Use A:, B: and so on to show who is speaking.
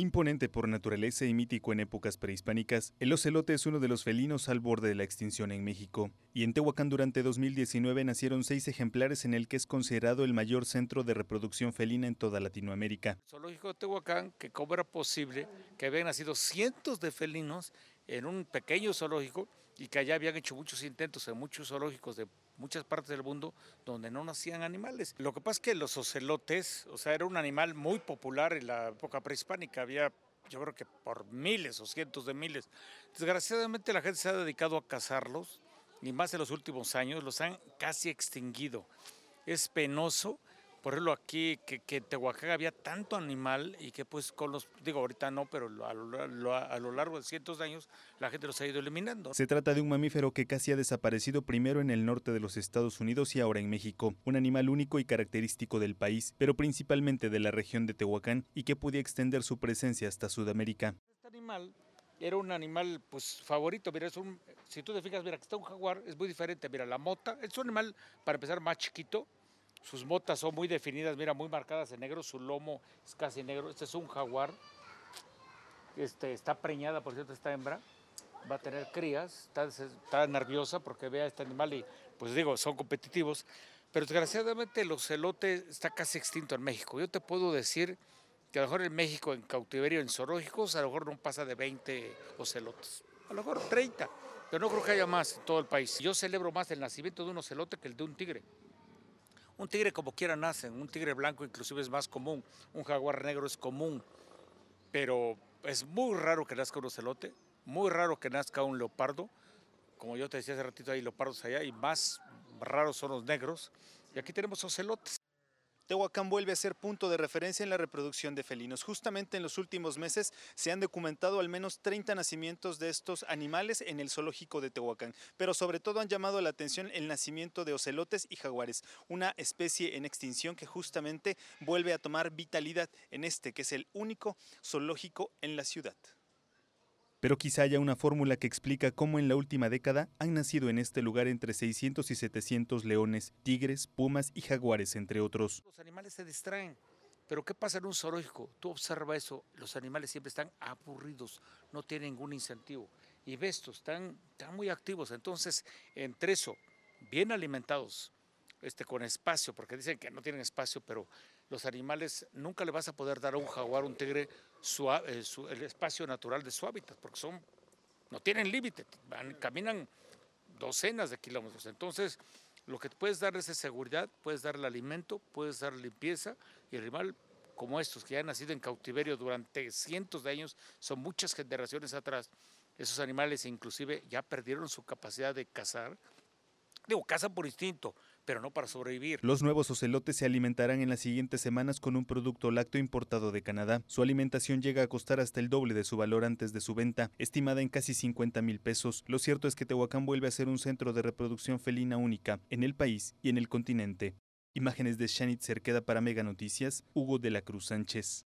A: Imponente por naturaleza y mítico en épocas prehispánicas, el ocelote es uno de los felinos al borde de la extinción en México. Y en Tehuacán durante 2019 nacieron seis ejemplares en el que es considerado el mayor centro de reproducción felina en toda Latinoamérica.
B: El zoológico de Tehuacán, que cómo era posible que habían nacido cientos de felinos en un pequeño zoológico y que allá habían hecho muchos intentos en muchos zoológicos de muchas partes del mundo donde no nacían animales. Lo que pasa es que los ocelotes, o sea, era un animal muy popular en la época prehispánica, había yo creo que por miles o cientos de miles. Desgraciadamente la gente se ha dedicado a cazarlos y más en los últimos años los han casi extinguido. Es penoso por ejemplo, aquí que, que, en Tehuacán había tanto animal y que pues con los, digo ahorita no, pero a lo, a lo, largo de cientos de años la gente los ha ido eliminando.
A: Se trata de un mamífero que casi ha desaparecido primero en el norte de los Estados Unidos y ahora en México, un animal único y característico del país, pero principalmente de la región de Tehuacán y que podía extender su presencia hasta Sudamérica.
B: Este animal era un animal pues favorito, mira, es un, si tú te fijas, mira, que está un jaguar, es muy diferente, mira, la mota, es un animal para empezar más chiquito, sus botas son muy definidas, mira, muy marcadas en negro, su lomo es casi negro. Este es un jaguar, este, está preñada, por cierto, esta hembra, va a tener crías, está, nerviosa porque ve a este animal y, pues digo, son competitivos. Pero desgraciadamente el ocelote está casi extinto en México. Yo te puedo decir que a lo mejor en México, en cautiverio, en zoológicos, a lo mejor no pasa de 20 ocelotes. A lo mejor 30, pero no creo que haya más en todo el país. Yo celebro más el nacimiento de un ocelote que el de un tigre. Un tigre como quiera nace, un tigre blanco inclusive es más común, un jaguar negro es común, pero es muy raro que nazca un ocelote, muy raro que nazca un leopardo, como yo te decía hace ratito hay leopardos allá y más raros son los negros, y aquí tenemos ocelotes.
A: Tehuacán vuelve a ser punto de referencia en la reproducción de felinos. Justamente en los últimos meses se han documentado al menos 30 nacimientos de estos animales en el zoológico de Tehuacán, pero sobre todo han llamado la atención el nacimiento de ocelotes y jaguares, una especie en extinción que justamente vuelve a tomar vitalidad en este que es el único zoológico en la ciudad. Pero quizá haya una fórmula que explica cómo en la última década han nacido en este lugar entre 600 y 700 leones, tigres, pumas y jaguares, entre otros.
B: Los animales se distraen. Pero ¿qué pasa en un zoológico? Tú observa eso, los animales siempre están aburridos, no tienen ningún incentivo. Y ves, estos están, están muy activos. Entonces, entre eso, bien alimentados, este, con espacio, porque dicen que no tienen espacio, pero los animales nunca le vas a poder dar a un jaguar, un tigre, eh, el espacio natural de su hábitat, porque son, no tienen límite, caminan docenas de kilómetros. Entonces, lo que puedes darles es seguridad, puedes darle alimento, puedes dar limpieza, y el animal como estos, que han nacido en cautiverio durante cientos de años, son muchas generaciones atrás, esos animales inclusive ya perdieron su capacidad de cazar, Digo, cazan por instinto, pero no para sobrevivir.
A: Los nuevos ocelotes se alimentarán en las siguientes semanas con un producto lácteo importado de Canadá. Su alimentación llega a costar hasta el doble de su valor antes de su venta, estimada en casi 50 mil pesos. Lo cierto es que Tehuacán vuelve a ser un centro de reproducción felina única en el país y en el continente. Imágenes de Shanit Cerqueda para Mega Noticias, Hugo de la Cruz Sánchez.